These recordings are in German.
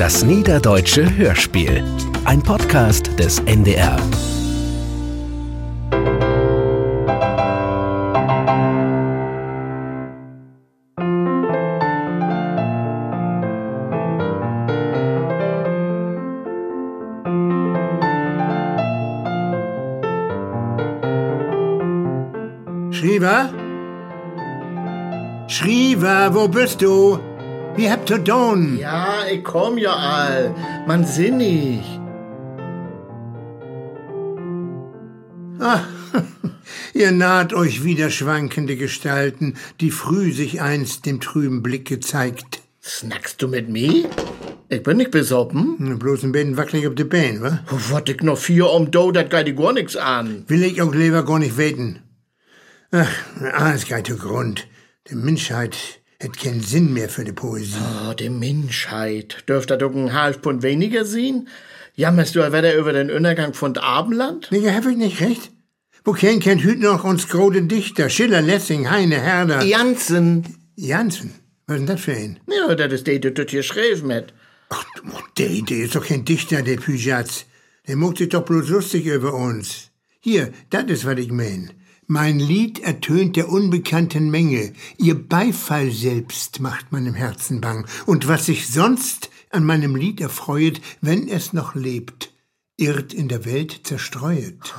Das Niederdeutsche Hörspiel. Ein Podcast des NDR. Schriever? Schriever, wo bist du? Wie habt ihr tun? Ja, ich komm ja all. Man sinnig. Ah, ihr naht euch wieder schwankende Gestalten, die früh sich einst dem trüben Blick gezeigt. Snackst du mit mir? Ich bin nicht besoppen. Hm, Bloß ein bisschen wackelig auf de Bein, wa? Wat ich noch vier um do, dat geht gar nix an. Will ich auch lieber gar nicht weten. Ach, alles geht zu Grund. Die Menschheit hat keinen Sinn mehr für die Poesie. Oh, die Menschheit. Dürft doch einen Halbpund weniger sehen? Jammerst du wieder über den Untergang von Abendland? Nee, hab ich nicht recht? Wo kein kennt hüt noch uns große Dichter? Schiller, Lessing, Heine, Herder. Jansen. Jansen. Was ist denn das für ein? Ja, das ist der, der das hier schreef mit. Ach, der, der ist doch kein Dichter, der Pyjatz. Der muckt sich doch bloß lustig über uns. Hier, das ist, was ich mein. Mein Lied ertönt der unbekannten Menge. Ihr Beifall selbst macht meinem Herzen bang. Und was sich sonst an meinem Lied erfreuet, wenn es noch lebt, irrt in der Welt zerstreuet.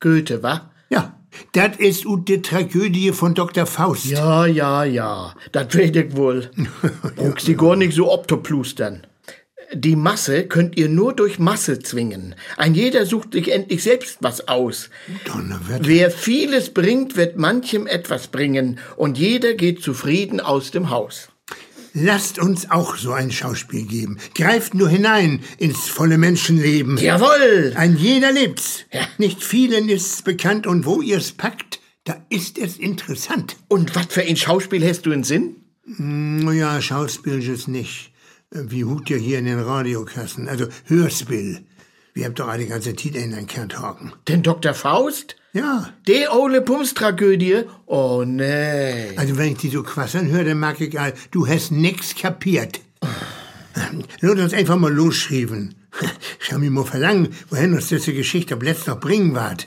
Goethe, wa? Ja, das ist ut die Tragödie von Dr. Faust. Ja, ja, ja. Das ich wohl. Brauchst die gar nicht so optoplustern. Die Masse könnt ihr nur durch Masse zwingen. Ein jeder sucht sich endlich selbst was aus. Donnerwetter. Wer vieles bringt, wird manchem etwas bringen, und jeder geht zufrieden aus dem Haus. Lasst uns auch so ein Schauspiel geben. Greift nur hinein ins volle Menschenleben. Jawohl! Ein jeder lebt's. Ja. Nicht vielen ist's bekannt und wo ihr's packt, da ist es interessant. Und was für ein Schauspiel hast du in Sinn? Naja, Schauspiel ist nicht. Wie hut ihr hier in den Radiokassen? Also Hörspiel. Wir habt doch alle ganze Titel in den Kern talken. Den Dr. Faust? Ja, Die ole Pumstragödie? Oh nee. also wenn ich die so quassern höre, dann mag ich all, du hast nix kapiert. Lass uns einfach mal losschreiben. Schau mir mal verlangen, wohin uns diese Geschichte ob letzt noch bringen ward.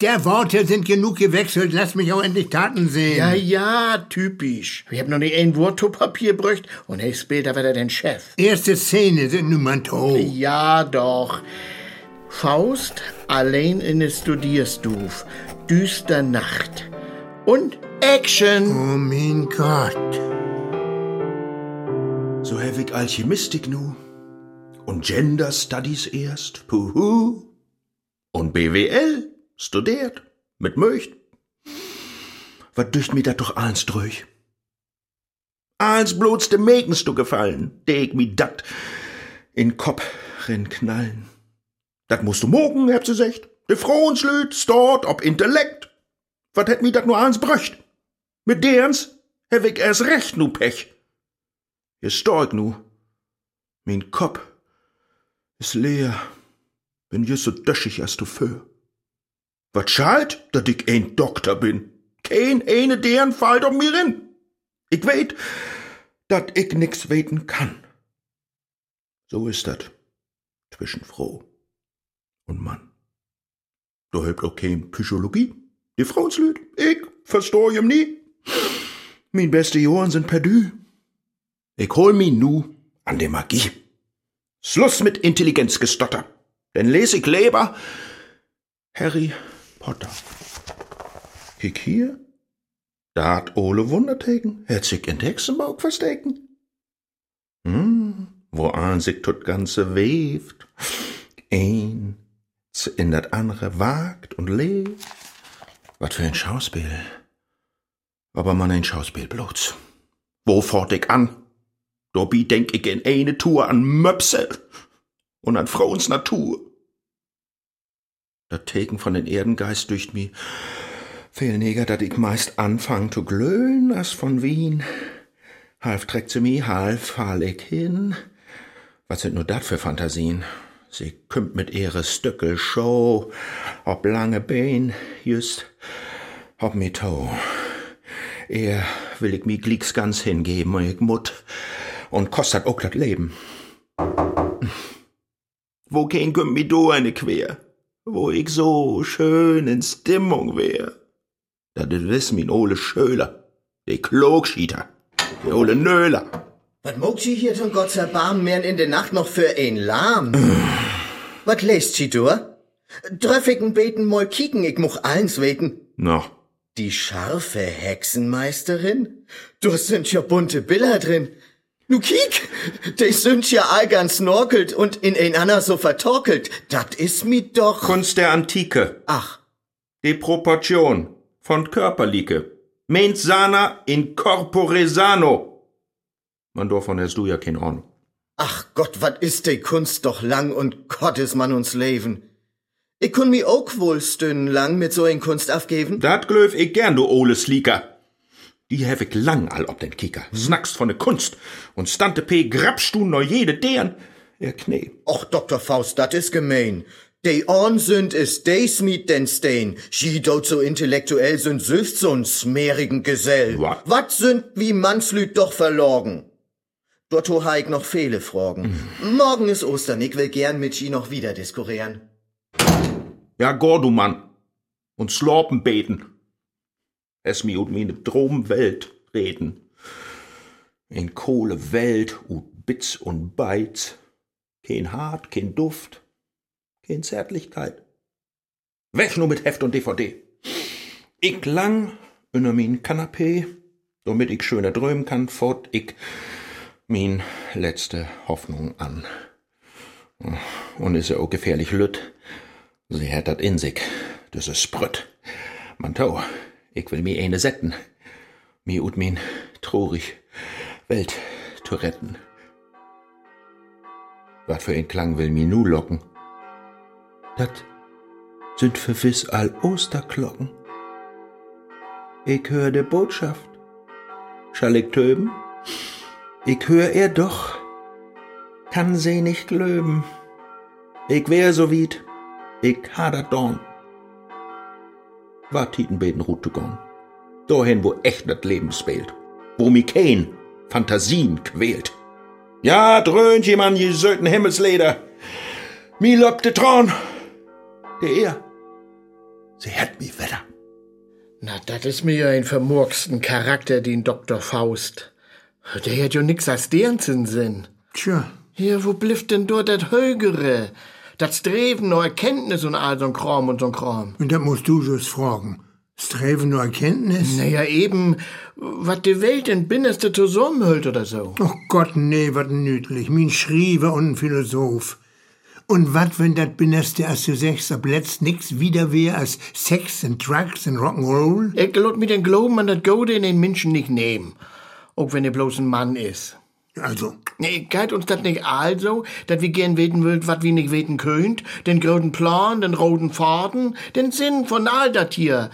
Der Worte sind genug gewechselt, lass mich auch endlich Taten sehen. Ja, ja, typisch. Ich hab noch nicht ein Wort zu Papier brücht und ich später wird er den Chef. Erste Szene sind Nummern to. Ja, doch. Faust allein in der Studierstuf. Düster Nacht. Und Action. Oh mein Gott. So ich Alchemistik nu. Und Gender Studies erst. Puhu. Und BWL studiert. Mit Möcht. Was dücht mir dat doch eins durch? Eins bloß dem Megens du gefallen. Deg mi dat in Kopf rin knallen. Dat musst du mogen, habt sie secht. De Frohenslüt, stort, ob Intellekt. Wat hätt mi dat nur eins bröcht? Mit derens hab ich erst recht nu Pech. Ihr stork nu. Mein Kopf is leer. Bin just so döschig als du für. Wat schalt, dat ich ein Doktor bin? Kein eine deren fallt um mir rin. Ich weet, dat ich nix weten kann. So ist dat zwischen Frau und Mann. Du hebt auch kein Psychologie. Die Frauenslüd, ich versteh ihm nie. Min beste Johann sind perdu. Ich hol mi nu an der Magie. Schluss mit Intelligenzgestotter. Denn les ich lieber Harry Potter. Kick hier. Da hat Ole Wunderteken, hat sich in Hexenbauch verstecken. Hm, wo an sich tot ganze weft. Ein in dat andere wagt und lebt. Was für ein Schauspiel. Aber man ein Schauspiel bloß. Wo fort ich an? Dobby denk ich in eine Tour an Möpse und an Frauens Natur. Dat Teken von den Erdengeist durch mi viel neger, dat ich meist anfang zu glöhn, as von Wien. Half trägt sie mi, half fall ich hin. Was sind nur dat für Fantasien? Sie kümmt mit ihre Stückel Show, ob lange Bein, just, ob mi Toe. Er will ich mi glicks ganz hingeben, und ich mut, und kostet auch dat Leben. Wo kein kümmt mi do eine quer? Wo ich so schön in Stimmung wär. Dat is min ole Schöler, de Klogschieter, de ole Nöler. Was mogt sie hier von Gott erbarmen mehr in der Nacht noch für ein Lahm? Was lest sie dur? Tröffigen beten mal kicken, ich much eins weten. No, Die scharfe Hexenmeisterin? Du sind ja bunte Bilder drin. Nu kiek, die sind ja all ganz snorkelt und in ein Anna so vertorkelt. Dat is mi doch. Kunst der Antike, Ach, die Proportion von Körperlike. Mens sana in corpore sano. Man davon hast du ja keine Ahnung. ach Gott, wat is die Kunst doch lang und Gott is man uns Leben. Ich kun mi auch wohl stundenlang mit so ein Kunst aufgeben. Dat glöf ich gern, du ole Sleeker. Die hef ich lang all ob den Kicker. Snackst von der Kunst und stante P grabst du noch jede deren. Ihr Knee. Och, Dr. Faust, dat is gemein. De Orn sind is de Smith den Stain. Sie dort so intellektuell sind süft so'n smerigen Gesell. Wat? Wat sind wie Mannslüd doch verlogen? Dort ha ich noch viele Fragen. Morgen is Ostern, ich will gern mit Sie noch wieder diskurieren. Ja, gor du Mann. Und Slorpen beten. Es mi ut mine Dromwelt reden. In Kohle Welt ut Bitz und Beiz. Kein Hart, kein Duft, kein Zärtlichkeit. Weg nur mit Heft und DVD. Ich lang unter min Kanapee, damit ich schöner drömen kann, fort ich min letzte Hoffnung an. Und is ja auch gefährlich lütt. Sie hat dat in sich, das is Sprütt. Man tau, ich will mi eine setten. Mi ut min trurig Welt zu retten. Wat für ein Klang will mi nu locken? Dat sind verwiss all Osterglocken. Ich hör de Botschaft. Schall ich töben? Ich hör er doch, kann sie nicht glöben. Ich wär so weit, ich hader dorn. War Titenbeten Route gone. Dahin, wo echt das Leben spielt. Wo mi kein Fantasien quält. Ja, dröhnt jemand je söten Himmelsleder. Mi lobt de Tron. Der er, sie hat mi wetter. Na, dat is mir ja ein vermurksten Charakter, den Dr. Faust. Der hat ja nix als deren Sinn. Tja, Ja, wo blifft denn dort dat Högere? Dat Streven nur Erkenntnis und all so'n Kram und so'n Kram. und das musst du just fragen. Streben nur Erkenntnis? Naja, eben, wat die Welt in Binneste zusammenhüllt oder so. Oh Gott, nee, wat nütlich. Min Schriever und ein Philosoph. Und wat, wenn dat Binneste, als du sagst, ab letzt nix wieder wär als Sex and Drugs and Rock'n'Roll? Ich lot mir den Glauben an dat Gode in den Menschen nicht nehmen. Auch wenn er bloß ein Mann ist. Also, Nee, geht uns dat nicht also, dat wir gern weten wollt, wat wir nicht weten könnt? Den großen Plan, den roten Faden, den Sinn von all dat hier.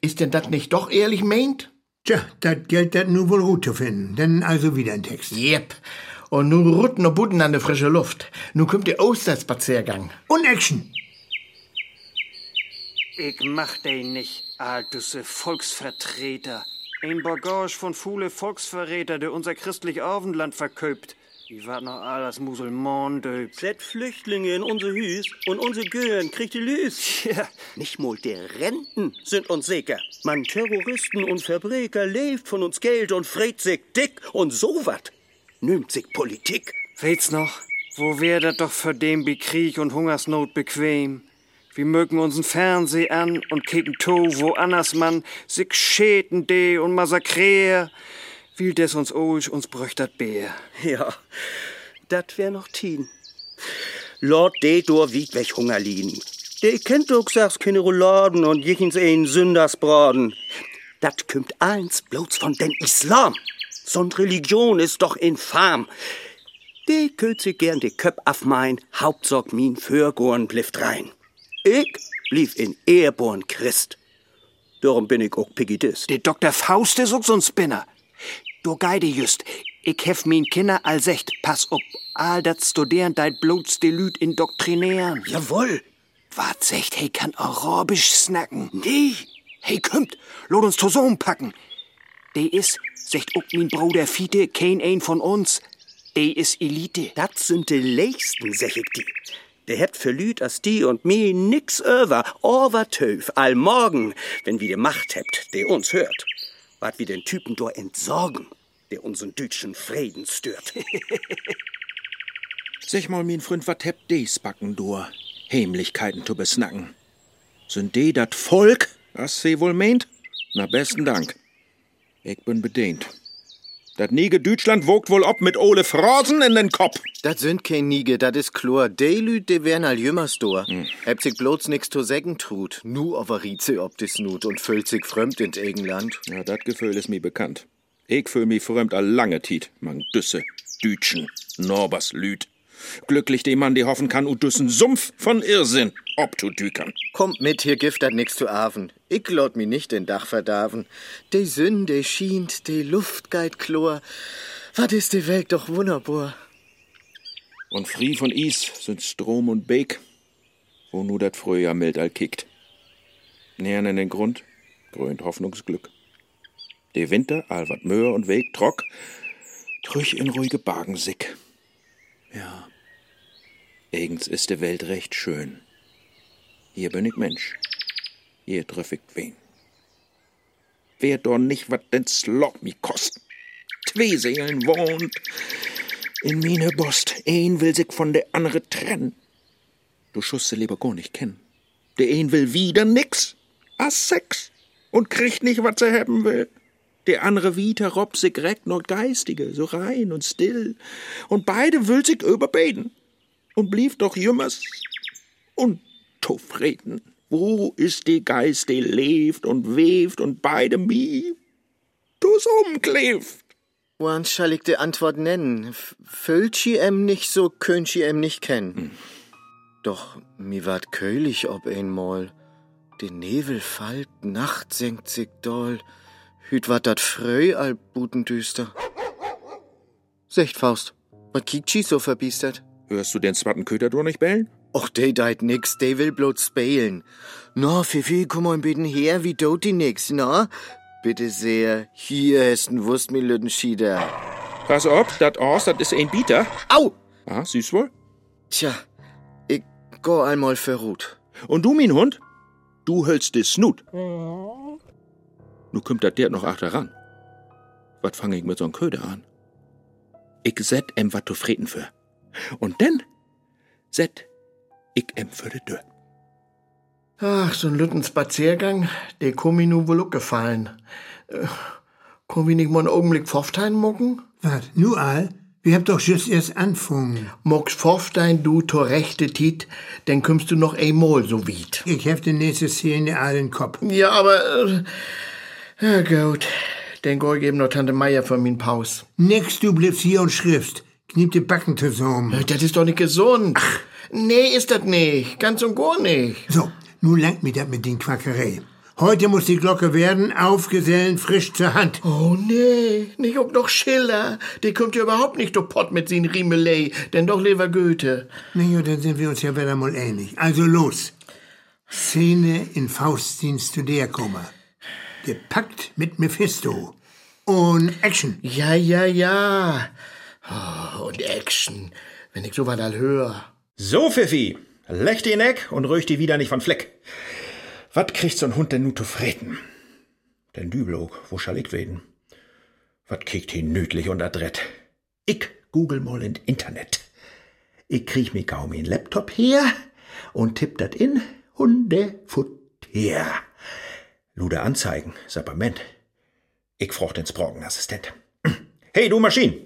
Ist denn dat nicht doch ehrlich meint? tja, dat gilt dat nu wohl gut zu finden. Denn also wieder ein Text. Jep. Und nu rutten no Budden an der frische Luft. Nu kommt der Osterspaziergang. Und Action! Ich mach den nicht, altusse Volksvertreter. Ein Bagage von viele Volksverräter, der unser christlich Abendland verköpt. Die wat noch alles Musulman döpt. Set Flüchtlinge in unser Hüs und unsere Gören kriegt die Lüs. Ja, Nicht mal der Renten sind uns sicher. Man Terroristen und Verbrecher lebt von uns Geld und fret sich dick und so wat. Nimmt sich Politik. weht's noch? Wo wär dat doch für den bei Krieg und Hungersnot bequem? Wir mögen unseren Fernseh an und kicken anders man sich schäten de und massakrier. Will des uns oisch, uns bröcht dat Bär. Ja, dat wär noch Tien. Lord de dor wiegt weg Hunger liegen. De kennt doch sags keine Rouladen und jichens ein Sündersbraten. Dat kümmt eins bloß von den Islam. So'n Religion ist doch infam. De sich gern de Köp auf mein Hauptsorg min Fürgorn blifft rein. Ich blieb in Ehrborn Christ. Darum bin ich auch Pigidist. Der Dr. Faust ist auch so'n Spinner. Du geide just, ich hef min Kinder all secht, pass op, all dat studieren deit bloß de Lüd indoktrinieren. Jawohl. Wat secht, hey kann Arabisch snacken? Nee. Hey, kümmt, lot uns zusammenpacken. De is, secht ook min Bruder Fiete, kein ein von uns. de is Elite. Dat sind de leegsten, sag ich die. Der hebt für Lüd as die und mi nix över, over töf, all morgen, wenn wir die Macht hebt, der uns hört. Wat wir den Typen do entsorgen, der unseren deutschen Frieden stört. Sag mal, mein Freund, wat hebt des backen dur? Heimlichkeiten zu besnacken. Sind de dat Volk, was sie wohl meint? Na, besten Dank. Ich bin bedient. Dat Nige Deutschland wogt wohl ob mit Ole Frosen in den Kopf. Dat sind kein Nige, dat is klar. De Lüd, de wären all jümmers dor. Hm. Sich bloß nix zu sägen trut. Nu aber Rieze ob des Nut und füllt sich fremd in Egenland. Ja, dat Gefühl ist mir bekannt. Ich fühl mi fremd a lange Tiet, man Düsse, Dütschen, Norbers Lüd. Glücklich dem Mann, die hoffen kann, u Düssen Sumpf von Irrsinn obzudükern. Kommt mit, hier gift dat nix zu aven. Ich laut mi nicht den Dach verdarven. De Sünde schient, de Luft geit chlor. Wat is de Welt doch wunderbar. Und frie von Is sind Strom und Beek, wo nu dat Frühjahr mild all kickt. Nähern in den Grund, grönt Hoffnungsglück. De Winter, all wat Möhr und Weg trock, trüch in ruhige Bagen sick. Ja, eigens ist de Welt recht schön. Hier bin ich Mensch, hier triff ich wen. Wer doch nicht wat den Slop mi kosten. Zwei Seelen wohnt in mine Bost. Ein will sich von der andere trennen. Du schusse lieber gar nicht kennen. Der ein will wieder nix, as Sex, und kriegt nicht, was er haben will. Der andere wieder rob sich recht nur geistige, so rein und still. Und beide will sich überbeten. Und blieb doch jümmers und zufrieden. Wo ist die Geist, die lebt und webt und beide mi, du's umkleft? Wann schall ich de Antwort nennen? Füllt sie em nicht so, könnt sie em nicht kennen. Doch mi ward köhlich ob einmal. De Nebel fallt, Nacht senkt sich doll. Hüt wat dat fröh all butendüster. Secht Faust, wat kiekt sie so verbiestert? Hörst du den zwarten Köter doch nicht bellen? Och, de deit nix, de will bloß spelen. Na, Fifi, komm mal bitten her, wie dot die nix, na? Bitte sehr, hier ist ein Wurst mit Lüttenschieder. Pass auf, dat Ors, dat is ein Bieter. Au! Ah, süß wohl. Tja, ich go einmal verruht. Und du, mein Hund, du hältst de Snut. Nu kümmt dat der noch achter ran. Wat fang ich mit so'n Köder an? Ich set em wat zu freten für. Und denn set ich em für de Dörr. Ach, so ein lütten Spaziergang, der komm mir nu wohl auch gefallen. Äh, komm ich nicht mal einen Augenblick Pfofftein mucken? Wat, nu all? Wir habt doch just erst anfangen. Muckst Pfofftein du zur rechte Tit, dann kommst du noch einmal so weit. Ich hef die nächste Szene all in Kopf. Ja, aber, äh, ja gut, dann geh ich eben noch Tante Meier von min Paus. Nix, du bliebst hier und schriftst. Kniep die Backen zusammen. Äh, Das ist doch nicht gesund. Nee, ist das nicht. Ganz und gar nicht. So, nun langt mir das mit den Quackerei. Heute muss die Glocke werden, aufgesellen, frisch zur Hand. Oh nee, nicht auch noch Schiller. Der kommt ja überhaupt nicht durch Pott mit sin Riemelei, denn doch lieber Goethe. Na ja, dann sind wir uns ja wieder mal ähnlich. Also los. Szene in Faustins zu der Kummer. Gepackt mit Mephisto. Und Action. Ja, ja, ja. Oh, und Action, wenn ich so was höre. So, Pfiffi, lech die Eck und röch die wieder nicht von Fleck. Wat kriegt so'n Hund denn nu zu freten? Den Dübelog, wo schall ich weden? Wat kickt hin nötlich und adrett? Ich google mal in Internet. Ich krieg mir kaum in Laptop her und tipp dat in Hundefutter. Luder Anzeigen, Sapperment. Ich froch den Sprogenassistent. Hey, du Maschine,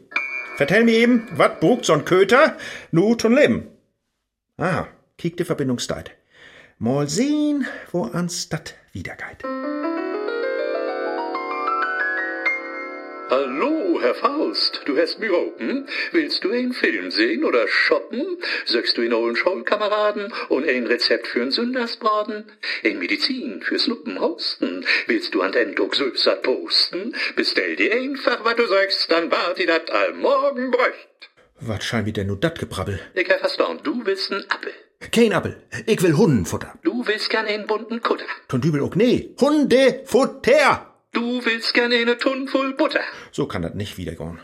vertell mir eben, wat brugt so'n Köter nu tun Leben? Ah, kiek die Verbindungszeit. Mal sehen, wo ans dat wiedergeht. Hallo, Herr Faust, du hast mich open. Willst du einen Film sehen oder shoppen? Söchst du einen ollen Schollkameraden und ein Rezept für einen Sündersbraten? Ein Medizin fürs Luppenhosten? Willst du an den Sülpsat posten? Bestell dir einfach, was du sagst, dann wart die dat all morgen bräucht. Wat scheint wie denn nu dat gebrabbel? Ich hab verstanden, du willst einen Appel. Kein Appel. Ich will Hundenfutter. Du willst gern einen bunten Kutter. Ton Dübel auch nee. Hundefutter! Du willst gern eine Tunn voll Butter. So kann dat nicht wiedergehen.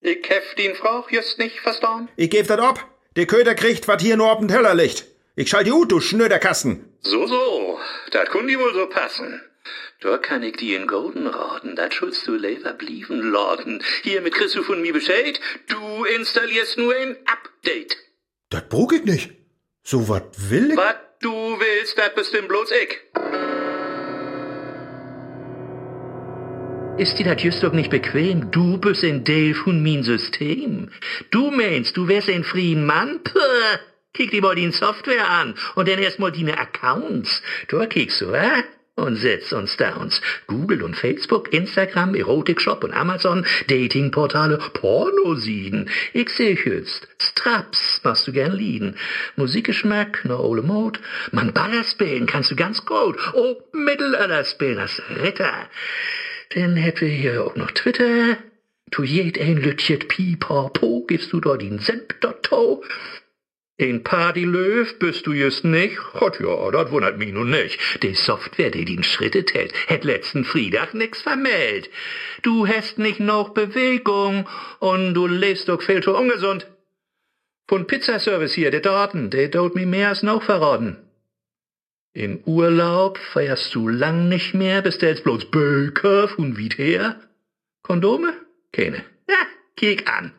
Ich hef den Frau just nicht verstanden. Ich geb dat ab. Der Köder kriegt, wat hier nur auf den Teller liegt. Ich schalt die ut, du Schnöderkasten. So, so, dat kun die wohl so passen. Da kann ich die in Golden raten, dat schulst du lieber blieben laden. Hiermit kriegst du von mir Bescheid, du installierst nur ein Update. Dat brug ich nicht. So wat will ich? Was du willst, dat bestimmt bloß ich. Ist dir das just doch nicht bequem? Du bist ein Teil von mein System. Du meinst, du wärst ein freier Mann? Puh. Kick dir mal die Software an und dann erst mal deine Accounts. Da kickst du, äh? Und setz uns Downs. Google und Facebook, Instagram, Erotikshop und Amazon, Datingportale, Pornosiden. Ich seh jetzt. Straps machst du gern lieden. Musikgeschmack, ne ole Mode. Man Baller spielen kannst du ganz gut. Oh, Mittelalter spielen, das Ritter. Dann hätte hier auch noch Twitter. Tu jed ein Lütchet Pipapo, gibst du dort den Senf dotto. Ein Partylöw bist du just nicht? Gott ja, das wundert mich nun nicht. Die Software, die den Schritte tät, hätt letzten Freitag nix vermeldt. Du hast nicht noch Bewegung und du lebst doch viel zu ungesund. Von Pizzaservice hier, der Daten, der dort mir mehr als noch verraten. In Urlaub feierst du lang nicht mehr, bestellst bloß Böker von weit her. Kondome? Keine. Ja, kick an.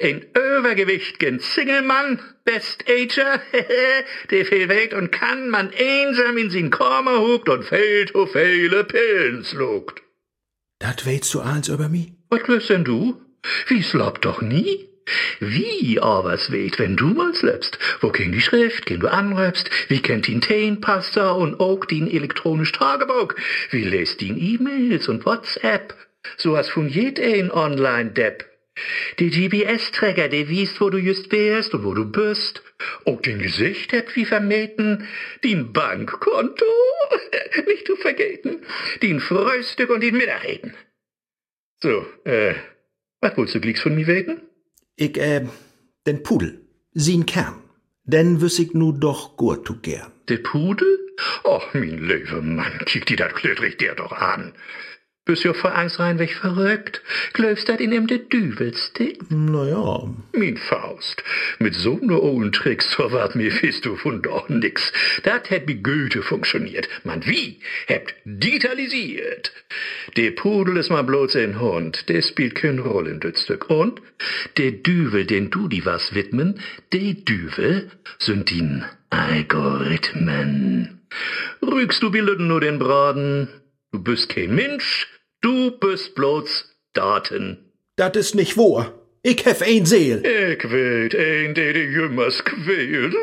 Ein übergewichtigen Single-Mann, Best Ager, der viel weht und kann man einsam in sin Korma huckt und viel zu viele Pillen sluckt. Dat weißt du alles über mich? Was willst denn du? Wie slopp doch nie? Wie aber's weht, wenn du mal slöpst? Wo kennt die Schrift, kenn du anröpst? Wie kennt ihn Teenpasta und auch din elektronisch Tagebuch? Wie lest din E-Mails und WhatsApp? So hast von jed ein Online-Depp. Die GPS-Träger, der wiest, wo du just wärst und wo du bist. Auch den Gesicht habt wie vermeten. Din Bankkonto, nicht zu vergeten. Din Frühstück und din Mittagreden. So, äh, was willst du glicks von mir weten? Ich, äh, den Pudel. Sin Kern. Den wüss ich nu doch gut tu gern. Der Pudel? Och, mein lieber Mann, kick dir dat klödrig der doch an. Bist ja vor Angst reinweg verrückt. Glaubst dat in ihm de Düvelstick? Na ja. Min Faust. Mit so ne ollen Tricks verwahrt mir fist du von doch nix. Dat hätt wie Goethe funktioniert. Man wie? Hätt digitalisiert. Der Pudel ist mal bloß ein Hund. Der spielt kein Rolle in Stück. Und der Düvel, den du die was widmen, der Düvel sind die Algorithmen. Rügst du Bilden nur den Braten? Du bist kein Mensch, du bist bloß Daten. Dat ist nicht wahr. Ich hef ein Seel. Ich will ein, der die Jümmers quält.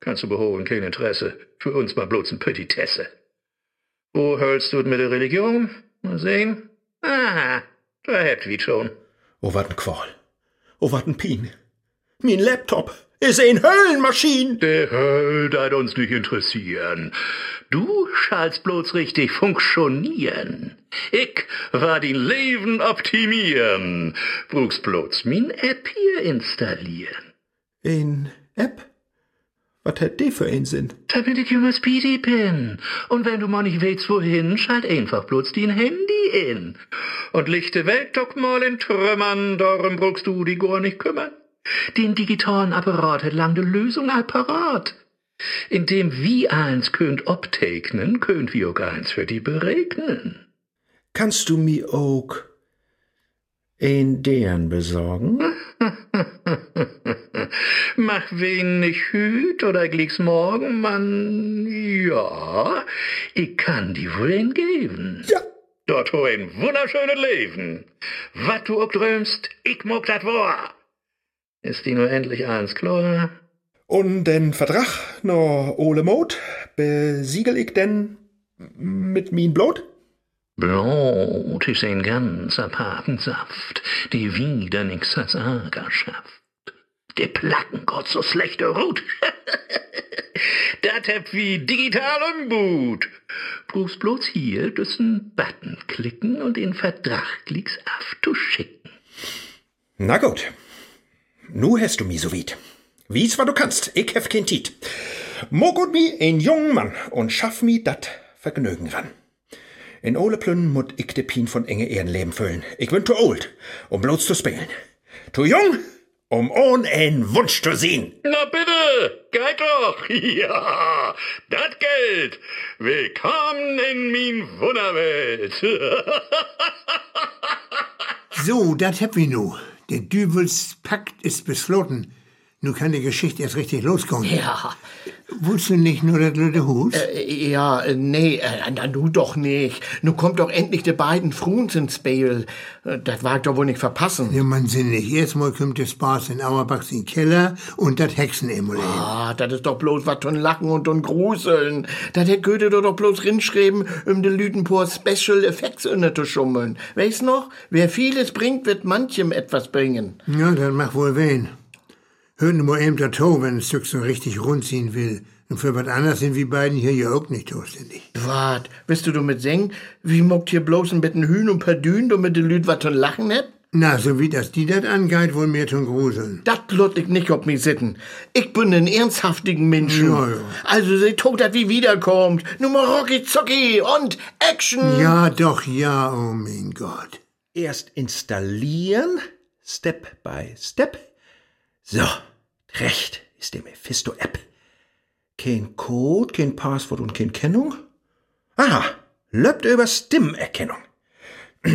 Kannst du beholen, kein Interesse. Für uns mal bloß ein Petitesse. Wo hältst du mit der Religion? Mal sehen. Ah, da habt wie schon. Oh, wat n Qual. Oh, wat n Pien. Mein Laptop ist ein Höllenmaschine. Der Höll dat uns nicht interessieren. Du schallst bloß richtig funktionieren. Ich war din Leben optimieren. Brauchst bloß min App hier installieren. Ein App? Was hat die für einen Sinn? Damit ich immer Speedy bin. Und wenn du mal nicht weißt, wohin, schalt einfach bloß din Handy in. Und lichte Welt doch mal in Trümmern, darum brauchst du die gar nicht kümmern. Den digitalen Apparat hat lang de Lösung all parat. Indem wie eins könnt obtegnen, könnt wir auch eins für die beregnen. Kannst du mir auch ein deren besorgen? Mach wenig hüt oder glicks morgen, Mann. Ja, ich kann die wohl ein geben. Ja. Dort ho ein wunderschönes Leben. Wat du auch drömst, ich mag dat war. Ist die nur endlich eins klar? Und den Vertrag no ole Mot besiegel ich denn mit min Blut? Blut ist ein ganzer Papensaft, die wieder nix als Ager schafft. Der Plackengott so schlechte Rut. dat hab wie digital umbut. Brauchst bloß hier düssen Button klicken und den Vertrag klickst abzuschicken. Na gut. Nu hast du mi so weit. Wie's war du kannst, ich hef kein Tiet. Mogut mi ein jungen Mann und schaff mi dat Vergnügen ran. In Ole Plünnen mut ich de Pien von enge Ehrenleben füllen. Ich bin zu old, um bloß zu spielen. Zu jung, um ohn ein Wunsch zu sehen. Na bitte, geht doch. Ja, das Geld. Willkommen in min Wunderwelt. So, dat hab wir nu. Der Düvelspakt ist beschlossen. Nu kann die Geschichte erst richtig losgehen. Ja. Willst du nicht nur das blöde Hus? Äh, ja, äh, nee, äh, na, du doch nicht. Nu kommt doch endlich die beiden Fruns ins Spiel. Äh, Das war doch wohl nicht verpassen. Ja, man sinnig. Erstmal kommt der Spaß in Auerbachs in den Keller und das Hexenemulett. Ah, das ist doch bloß was von Lachen und von Gruseln. Das hätt Goethe doch bloß rinschreiben, um de Lüten por Special Effects inne zu schummeln. Weißt noch? Wer vieles bringt, wird manchem etwas bringen. Ja, das macht wohl wen. Hört nur eben der To, wenn ein Stück so richtig rundziehen will. Und für was anderes sind wir beiden hier ja auch nicht zuständig. Wat, bist du du mit singen? Wie mockt hier bloß ein bisschen Hühn und Perdün, du mit de Lüt wat von Lachen net? Na, so wie das die das angeht, wohl mehr zum Gruseln. Dat blut ich nicht ob mi sitten. Ich bin ein ernsthaftigen Menschen. Ja, ja. Also seht tot, dat wie wiederkommt. Nur mal Rocky Zocki und Action. Ja, doch, ja, oh mein Gott. Erst installieren, Step by Step. So, recht ist die Mephisto-App. Kein Code, kein Passwort und kein Kennung. Aha, löppt über Stimmerkennung.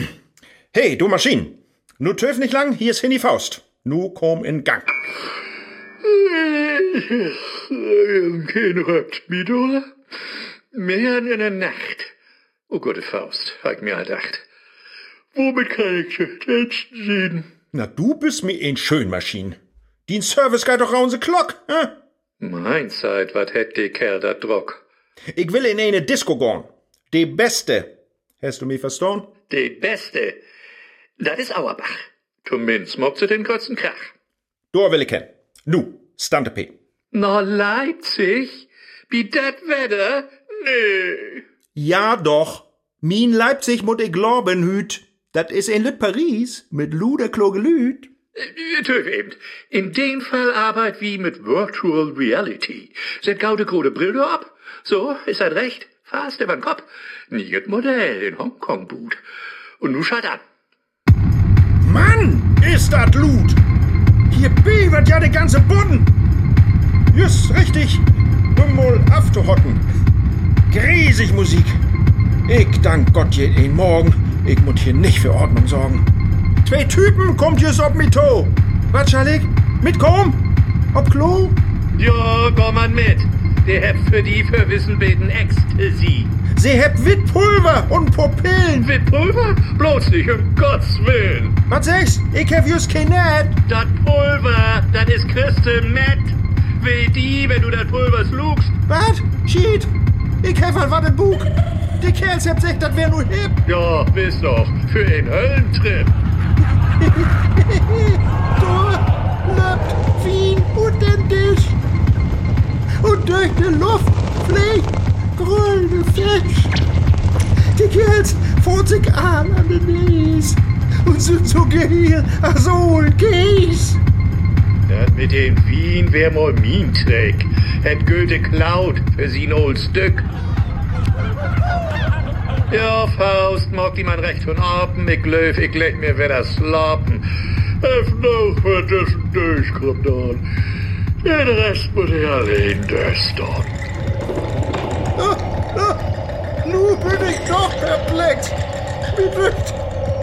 Hey, du Maschinen, nu töf nicht lang, hier ist hin die Faust. Nu komm in Gang. Kein Röptmiet, oder? Mehr in der Nacht. Oh gute Faust, hab ich mir gedacht. Womit kann ich jetzt sehen? Na, du bist mir ein Schönmaschinen. Die Service geht doch raunse Glock, hä? Mein Zeit, wat hätt die Kerl da Druck? Ich will in eine Disco gehen. Die beste. Hast du mich verstanden? Die Beste. Das ist Auerbach. Zumindest mockt sie den kurzen Krach. Da will ich hin. Nu, Stante P. Na, Leipzig? Wie dat Wetter? Nee. Ja doch. Min Leipzig mut ich glauben hüt. Dat is in Lüt Paris mit luder kloge Lüt. Töf eben. In dem Fall arbeit wie mit Virtual Reality. Set gaude grode Brille ab. So, ist halt recht. Fast übern Kopf. Niet Modell in Hongkong boot. Und nu schalt an. Mann, ist dat Lut. Hier biebert ja de ganze Boden. Just richtig. Um mal aufzuhocken. Griesig Musik. Ich dank Gott jeden Morgen. Ich muss hier nicht für Ordnung sorgen. Zwei Typen kommt jetzt ob mit to. Was ich? Mitkommen? Ob Klo? Ja, komm man mit. Der hebt für die für Wissen beten Ecstasy. Sie hebt Wittpulver und Pupillen. Mit Pulver? Bloß nicht, um Gottes Willen. Was sagst? Ich hab just kein Net. Das Pulver, das ist Crystal Meth. Wie die, wenn du das Pulver slugst. Was? Schied. Ich hab was Bug. Die Kerls habt sich, das wär nur hip. Ja, wisst doch, für einen Höllentrip. Da läuft Wien unendlich. Und durch die Luft fliegt grüne Fisch. Die Kerls fahren sich an an den Nies und sind so geil, so ein Käse. Das mit dem Wien wär mal mein Trick. Hätt Goethe klaut für sein old Stück. Ja, Faust, mag die man recht von Apen, ich löf, ich leg mir wieder slapen. Hef noch für das durchkommt an. Den Rest muss ich allein durchstehen. Ah, ah, nu bin ich doch perplex. Wie wird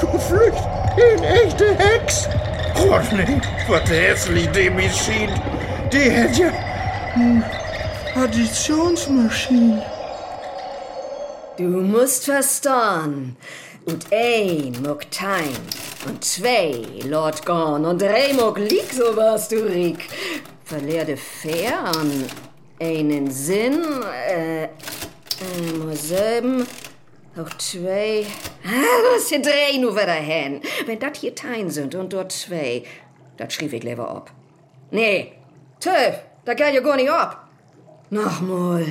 du flücht in echte Hex? Rodney, was hässlich die Maschine. Die hätt ja... hm, Additionsmaschine. Du musst verstehen. Und ein muck Time. Und zwei Lord Gone. Und drei muck Lieg, so warst du Rick. Verlehrte Fern. Einen Sinn. Äh. äh mal sieben. Auch zwei. Ah, was hier drei nur wieder hin. Wenn dat hier Tein sind und dort zwei, dat schrieb ich lieber ab. Nee, Töf, da geht ja gar nicht ab. Nochmal.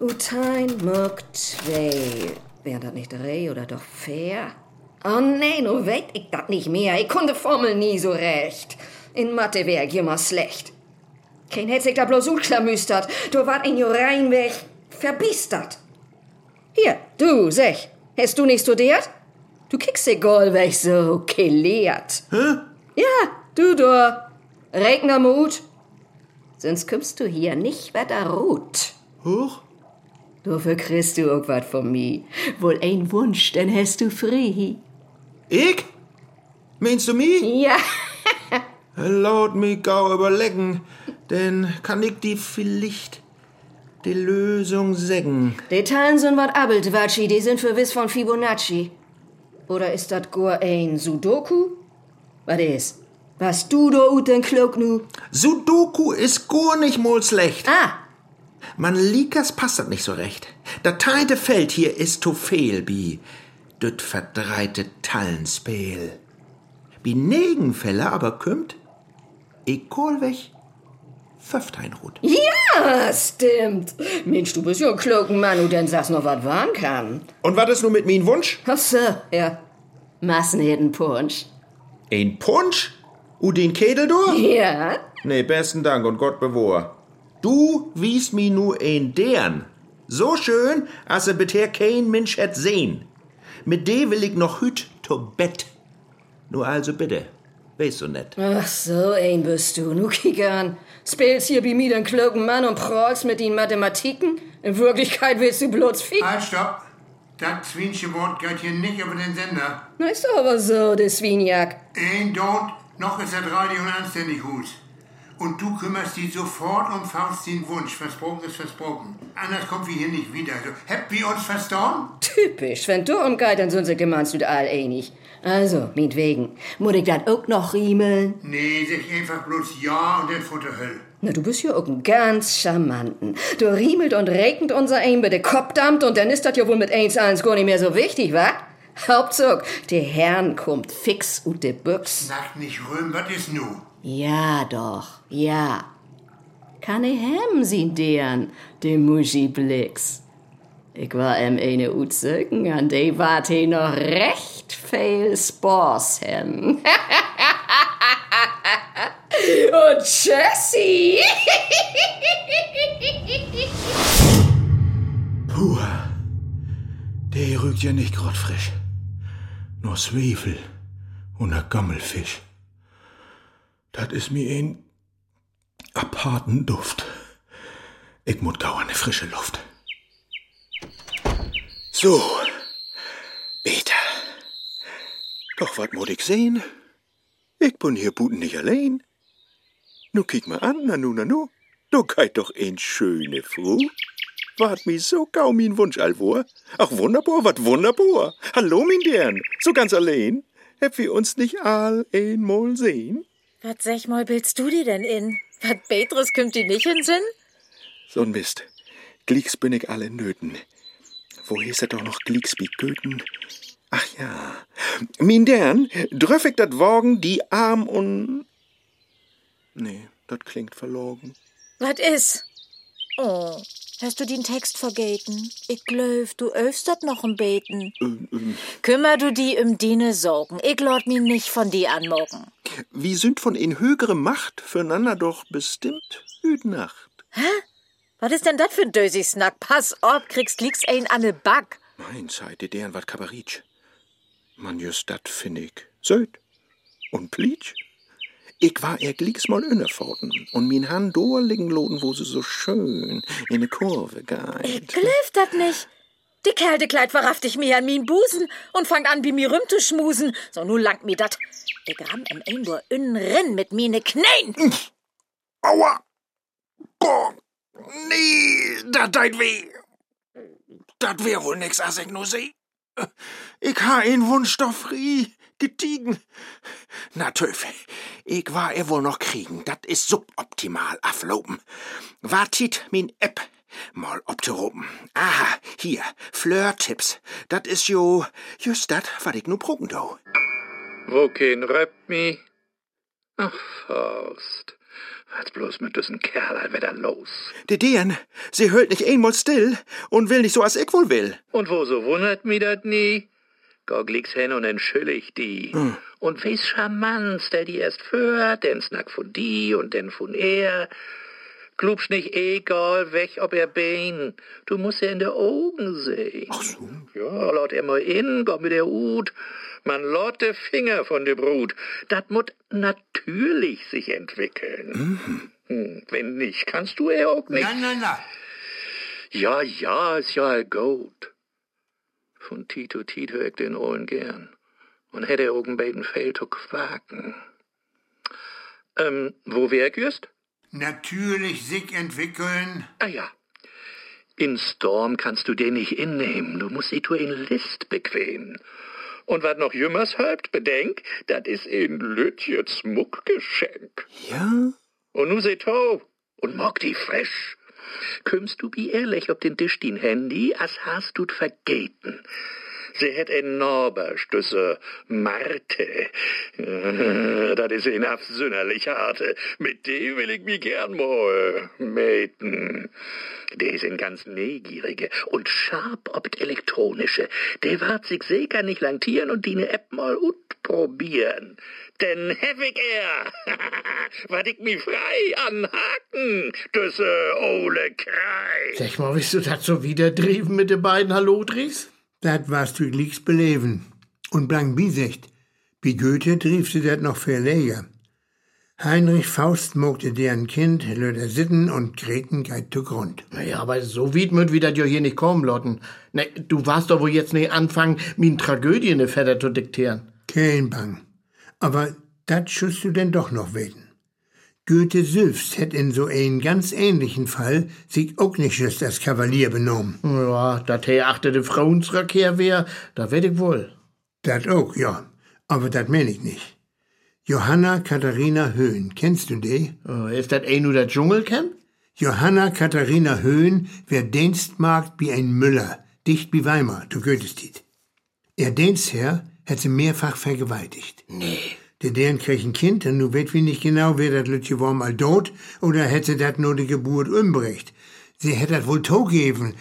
Utein muck zwei. Wären das nicht drei oder doch fair? Oh nee, nu weet ich dat nicht mehr. Ich konnte Formel nie so recht. In Mathe wär ich immer schlecht. Kein hätt sich da bloß utklamüstert. Du wart in jo reinweg verbistert. Hier, du, sech. Hast du nicht studiert? Du kickst egal, weg so gelehrt. Hä? Ja, du da. Regnermut. Sonst kommst du hier nicht weiter ruht. Hoch? Dafür kriegst du auch was von mir. Wohl ein Wunsch, dann hast du frei. Ich? Meinst du mich? Ja. Laut mich gau überlegen, denn kann ich die vielleicht die Lösung sägen. Die Teilen sind wat Abeltwatschi, die sind für Wiss von Fibonacci. Oder ist dat gar ein Sudoku? Was ist? Was du da ut den Klug nu? Sudoku ist gar nicht mal schlecht. Ah, Man Likas passt das nicht so recht. Das teinte Feld hier ist zu viel, bi. Düt verdreite Tallenspel. Bi Negenfälle aber kümmt, egal weg, Pföfteinrut. ja, stimmt. Mensch, du bist ja ein kluger Mann, und dann sagst noch was waren kann. Und was ist nun mit min Wunsch? Ach so, ja. Massenhittenpunsch. Ein Punsch? U den Kedel du? Ja? Nee, besten Dank und Gott bewohr. Du wies mi nu ein deren. So schön, als er bisher kein Mensch hätt sehen. Mit de will ich noch hüt to Bett. Nur also bitte, weißt du net. Ach so, ein bist du. Nu kick an. Spielst hier wie mir den klugen Mann und prahlst mit den Mathematiken? In Wirklichkeit willst du bloß fick. Halt, stopp. Das Wort geht hier nicht über den Sender. Na, ist doch aber so, der Swinjak. Ein dort, noch ist das Radio anständig gut. Und du kümmerst dich sofort um Faust den Wunsch. Versprochen ist versprochen. Anders kommt wir hier nicht wieder. Also, habt ihr uns verstorben? Typisch, wenn du umgeht, dann sind sie gemeinst du all einig. Also, meinetwegen, muss ich das auch noch riemeln? Nee, sag einfach bloß Ja und dann Futter Höll. Na, du bist ja auch ein ganz charmanten. Du riemelt und regnet unser ein mit der Kopfdampft und dann ist das ja wohl mit eins eins gar nicht mehr so wichtig, wa? Hauptzug, der Herrn kommt fix ut de Büchs. Sagt nicht Röhm, was ist nu? Ja doch, ja. Kann ich hem sie deren, de Muschi Blix. Ich war em eine Utzögen, an de wart he noch recht viel Spors hen. Und Jessie! Puh, der rügt ja nicht grad frisch. Nur Zwiebel und a Gammelfisch. Dat is mir ein aparten Duft. Ich mut gau an ne frische Luft. So, Peter. Doch wat mut ich sehen? Ich bin hier buten nicht allein. Nu kick mal an, nanu, nanu. Du geit doch ein schöne Frau. Wart mi so kaum min Wunsch allvor. Ach wunderbar, wat wunderbar. Hallo, min Dern. So ganz allein. Heb wir uns nicht all einmal sehen? Was sag mal, bildst du dir denn in? Was Petrus kommt dir nicht in Sinn? So'n Mist. Glicks bin ich alle nöten. Wo hieß er doch noch Glicks wie Goethen? Ach ja. Min Dern, dröff ich dat Worgen die Arm und... Nee, dat klingt verlogen. Was is? Oh, hast du den Text vergeten? Ich glaub, du öfst dat noch im Beten. Kümmer du die um dine Sorgen. Ich lord mi nicht von die anmogen. Wir sind von in höhere Macht füreinander doch bestimmt Nacht. Hä? Was ist denn dat für ein dösi Snack? Pass auf, kriegst liegst ein an ne Back. Mein Seite deren wat Kabaritsch. Man just dat find ich. Söd. Und Plitsch. Ich war er glicks mal inneforten und min Hand liegen loden, wo sie so schön in ne Kurve Ich geht. glaub dat nicht. Die kälte Kleid verrafft ich mir an min Busen und fangt an, wie mir rüm zu schmusen. So, nu langt mi dat. Ich ramm im ein nur innen rin mit mine Knäen. Aua! Boah! Nee, dat deit weh. Dat wär wohl nix, as ich nur seh. Ich ha einen Wunsch doch frie, getiegen. Na Töf, ich war er wohl noch kriegen. Dat is suboptimal aflopen. Wartit min App mal obteropen. Aha, hier, Fleur-Tipps. Dat is jo just dat, wat ich nu proben do. Wo kein Röpp mi? Ach, Faust. Was bloß mit diesen Kerl wieder los? Die Deren, sie hört nicht einmal still und will nicht so, als ich wohl will. Und wo so wundert mi dat nie? Gog lieg's hin und entschuldig die. Und wie's charmant, der die erst führt, den snack von die und den von er. Klubst nicht egal weg, ob er bein. Du musst ja in der Augen sehen. Ach so. Ja, laut er mal in, komm mit der Hut. Man lot de Finger von de Brut. Dat mut natürlich sich entwickeln. Hm, wenn nicht, kannst du er auch nicht. Na, na, na. Ja, ja, ist ja gut. Von Tit zu Tit hör ich den Ohren gern. Und hätte er auch ein beiden Feld zu quaken. Ähm, wo wär just? Natürlich sich entwickeln. Ah ja. In Storm kannst du den nicht innehmen. Du musst dich in List bequemen. Und wat noch jümmers habt, bedenk, dat is in Lütjets Muckgeschenk. Ja? Und nu se to und mock die frisch. Kümmst du wie ehrlich ob den Tisch din Handy, as hast du vergeten. Sie hätt en Norberstüsse, Marte. Dat is een afsünnerlich harte. Mit dem will ich mich gern mal meten. Der is ein ganz neugierige und scharf ob d elektronische. Der wart sich sicher nicht lang tieren und die ne App mal utprobieren. Denn heffig er, wat ich mi frei anhaken, düsse ole Krei. Sag mal, bist du das so wieder drieben mit den beiden Hallodris? Dat warst du liegst beleven. Und blank bisecht. Wie Goethe trief sie dat noch verleger. Heinrich Faust mogte deren Kind, Löder Sitten und Greten geit zu Grund. Naja, aber so widmet wie das ja hier nicht kommen, Lotten. Ne, du warst doch wohl jetzt nicht anfangen, mir eine Tragödie in die Feder zu diktieren. Kein Bang. Aber dat schust du denn doch noch weten. Goethe selbst hätt in so einen ganz ähnlichen Fall sich auch nicht just als Kavalier benommen. Ja, dat he achtete Frauensverkehr wär, da werd ich wohl. Dat auch, ja. Aber dat mein ich nicht. Johanna Katharina Höhn, kennst du die? Äh, Ist dat ein oder Dschungelcamp? Johanna Katharina Höhn wär Dienstmagd wie ein Müller, dicht wie Weimar, du Goethestit. Er Dienstherr hätt sie mehrfach vergewaltigt. Nee. Der deren krieg ein Kind, und nu weet wie nicht genau, wer dat Lütje war mal tot, oder hätte dat nur die Geburt umbrecht. Sie hätt dat wohl togeben,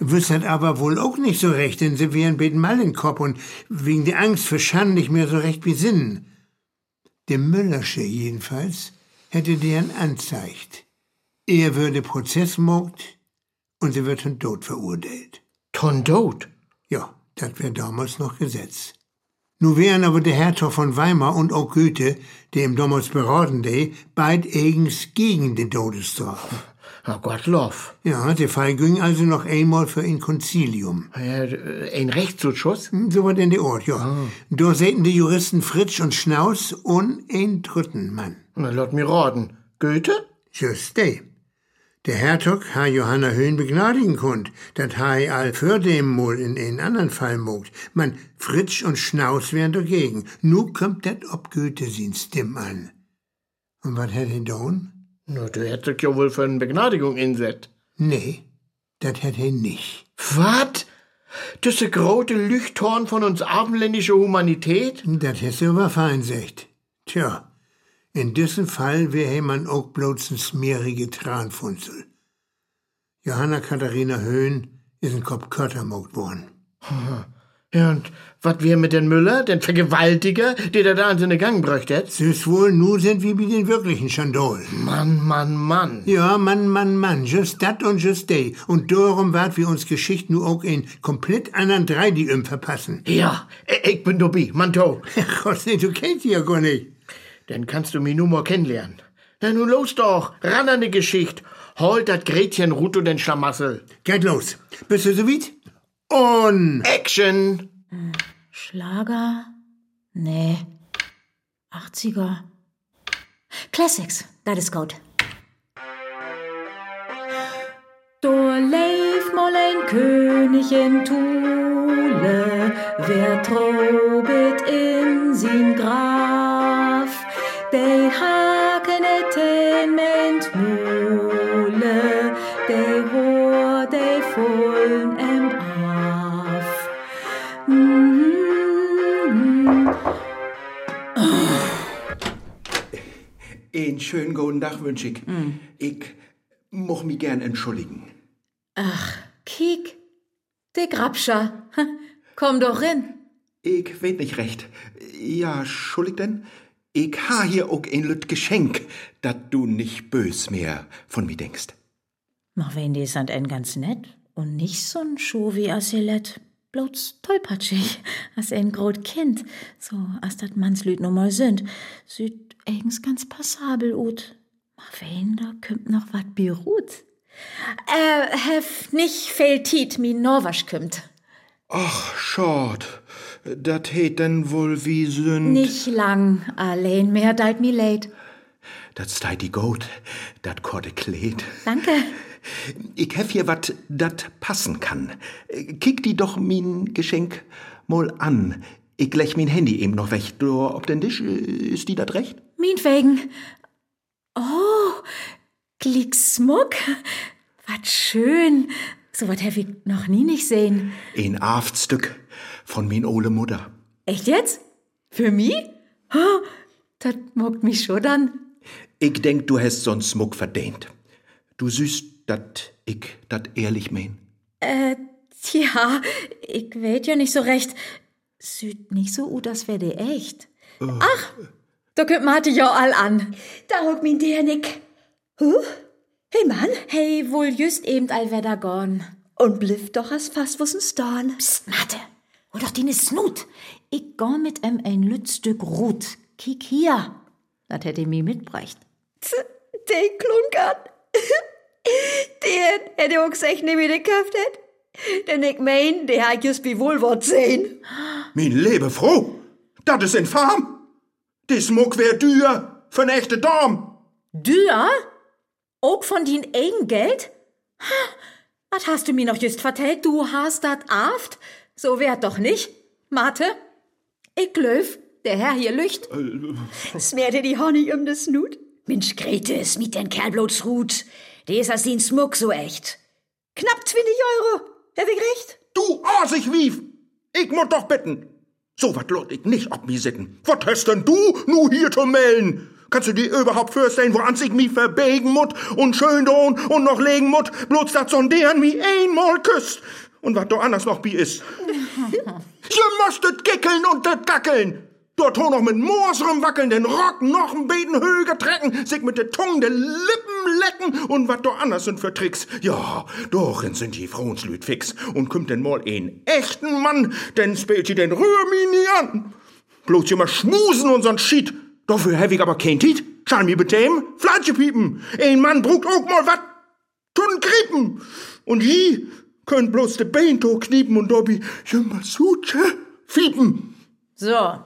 wüsst dat aber wohl auch nicht so recht, denn sie wären beten mal in Kopf und wegen der Angst für Schand nicht mehr so recht besinnen. Der Müllersche jedenfalls hätte deren anzeigt. Er würde Prozess mogt und sie wird von Tod verurteilt. Ton Tod? Ja, das wär damals noch Gesetz. Nu wären aber der Herzog von Weimar und auch Goethe, der ihm damals beraten de, beid eigens gegen die Todesstrafe. Oh Gottlob. Ja, der Fall ging also noch einmal für ein Konzilium. Ja, ein Rechtszuschuss? Hm, So war denn der Ort, ja. Da säten die Juristen Fritsch und Schnauz und ein dritten Mann. Na, lass mir raten. Goethe? Just de. Der Herzog ha Johanna Höhn begnadigen konnt, dat ha i all für dem mol in einen anderen Fall mogt. Man, Fritsch und Schnauz wären dagegen. Nu kommt dat ob Goethe sin Stimm an. Und wat hätt he don? Na, du hättest ja wohl für eine Begnadigung inset. Nee, dat hätt he nicht. Wat? Diese grote Lüchthorn von uns abendländische Humanität? Dat hätt aber fein secht. Tja, in diesem Fall wär he man auch bloß ein smeerige Tranfunzel. Johanna Katharina Höhn is ein Kopf Kötter mogt worden. Ja, und wat wär mit den Müller, den Vergewaltiger, der da da in seine Gang bräuchte? Süß wohl, nu sind wir bei den wirklichen Schandol. Mann, Mann, Mann. Ja, Mann, Mann, Mann, just dat und just de. Und darum wart wir uns Geschicht nu auch in komplett anderen drei die verpassen. Ja, ich bin dabei, Manto. Gott, nee, du kennst die ja gar nicht. Dann kannst du mich nur mal kennenlernen. Na nun los doch, ran an die Geschichte. Holt dat Gretchen Ruto den Schlamassel. Geht los. Bist du so weit? Und Action! Schlager? Nee. 80er. Classics, das ist gut. Da leef mal ein König in Thule, wer trobet in sin Graf. De haken et ment Mule, de hor de vollen em af. Mhm. Einen schönen guten Tag wünsch ich. Ich moch mich gern entschuldigen. Ach, kiek. De Grabscher. Komm doch rein. Ich weet nicht recht. Ja, schuldig denn? Ich ha hier auch ein lüt Geschenk, dat du nicht bös mehr von mir denkst. Mach wen die sind ein ganz nett und nicht so'n Schuh wie Assilet. Bloß tollpatschig, as ein grot Kind, so as dat Mannslüd no mal sind. Süd eigens ganz passabel ut. Mach wen, da kümmt noch wat beruht. Äh, hef nicht viel Tiet, mi Norwasch kümmt. Ach, schad, dat heet denn wohl wie Sünd. Nicht lang, allein mehr dalt mi leid. Dat steit die Goat, dat korte Kleed. Danke. Ich hef hier wat dat passen kann. Kick die doch min Geschenk mal an. Ich lech min Handy eben noch weg. Du, ob den Tisch, ist die dat recht? Min wegen. Oh, klick Smuck. Wat schön. So wat hef ich noch nie nicht sehen. Ein Aftstück von min ole Mutter. Echt jetzt? Für mi? Oh, dat muckt mich schon dann. Ich denk, du hast so'n Smuck verdient. Du süßt, dat ich dat ehrlich mein. Äh, tja, ich weet ja nicht so recht. Süd nicht so gut, das wär de echt. Ach, da könnt man hatte ja all an. Da huck min der nick. Huh? Hey Mann, Hey, wohl just eben all wär da gorn. und bliff doch as fast wo's stan. Psst, Mate, hol doch dine Snut. Ich geh mit em ein Lütstück Rut. Kick hier. Dat hätte mi mitbrecht. Den klunkert. Den hätte auch gesagt, ne mir gekauft hätt. Denn ich mein, der hat just wie Wohlwort sehen. Min lebe froh, dat is infam. Die Smuck wär dür, für ne echte Dom. Dür? Auch von din eigen Geld? Was hast du mir noch just vertellt? Du hast dat aft? So wert doch nicht. Mate, ich glöf, der Herr hier lücht. Smeert ihr die Honig um das Snut? Mensch, Grete, mit den Kerl bloß Rut. Der ist as den Smuck so echt. Knapp 20 Euro. Hab ich recht? Du Asig wief! Ich muss doch bitten. So wat lot ich nicht ob mi sitten. Wat hast denn du nu hier zu melden? Kannst du dir überhaupt vorstellen, woran sich mi verbegen mut und schön und noch legen mut, bloß dat so deren mi einmal küsst. Und wat do anders noch bi is. Ihr musstet gickeln und dat gackeln. Dort ho noch mit Moosrem wackeln, den Rock noch ein Beten höher trecken, sich mit der Tongue de Lippen lecken und wat do anders sind für Tricks. Ja, dorin sind die Frauenslüd fix und kümmt denn mal einen echten Mann, denn spielt sie den Rührmi nie an. Bloß immer schmusen sonst schied. Dafür hab ich aber kein Tiet. Schau mi betäm, Flatsche piepen. Ein Mann brugt auch mal wat. Tun kriepen. Und die könnt bloß de Bein to kniepen und dobi jümmer suche fiepen. So,